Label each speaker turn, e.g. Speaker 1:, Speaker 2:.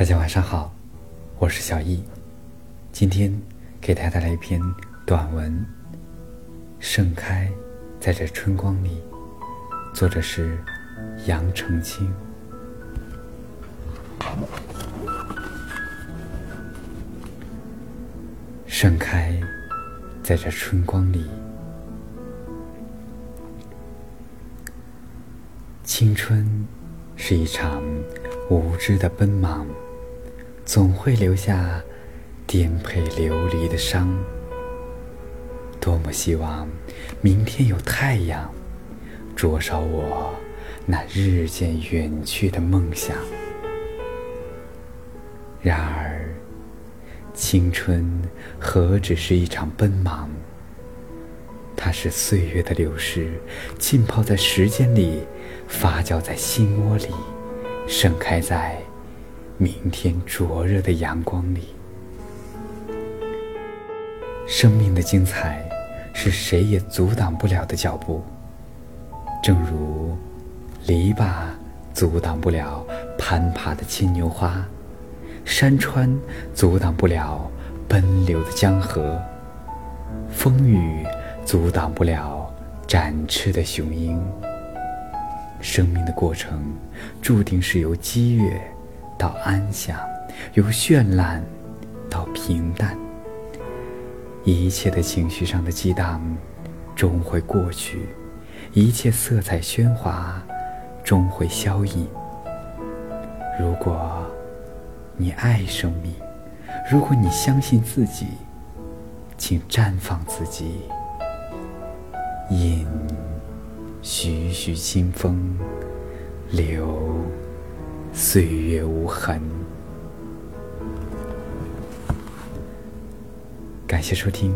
Speaker 1: 大家晚上好，我是小易，今天给大家带来一篇短文《盛开在这春光里》，作者是杨澄清。盛开在这春光里，青春是一场无知的奔忙。总会留下颠沛流离的伤。多么希望明天有太阳灼烧我那日渐远去的梦想。然而，青春何止是一场奔忙？它是岁月的流逝，浸泡在时间里，发酵在心窝里，盛开在。明天灼热的阳光里，生命的精彩是谁也阻挡不了的脚步。正如篱笆阻挡不了攀爬的牵牛花，山川阻挡不了奔流的江河，风雨阻挡不了展翅的雄鹰。生命的过程注定是由激越。到安详，由绚烂到平淡，一切的情绪上的激荡终会过去，一切色彩喧哗终会消隐。如果你爱生命，如果你相信自己，请绽放自己，引徐徐清风，流。岁月无痕。感谢收听。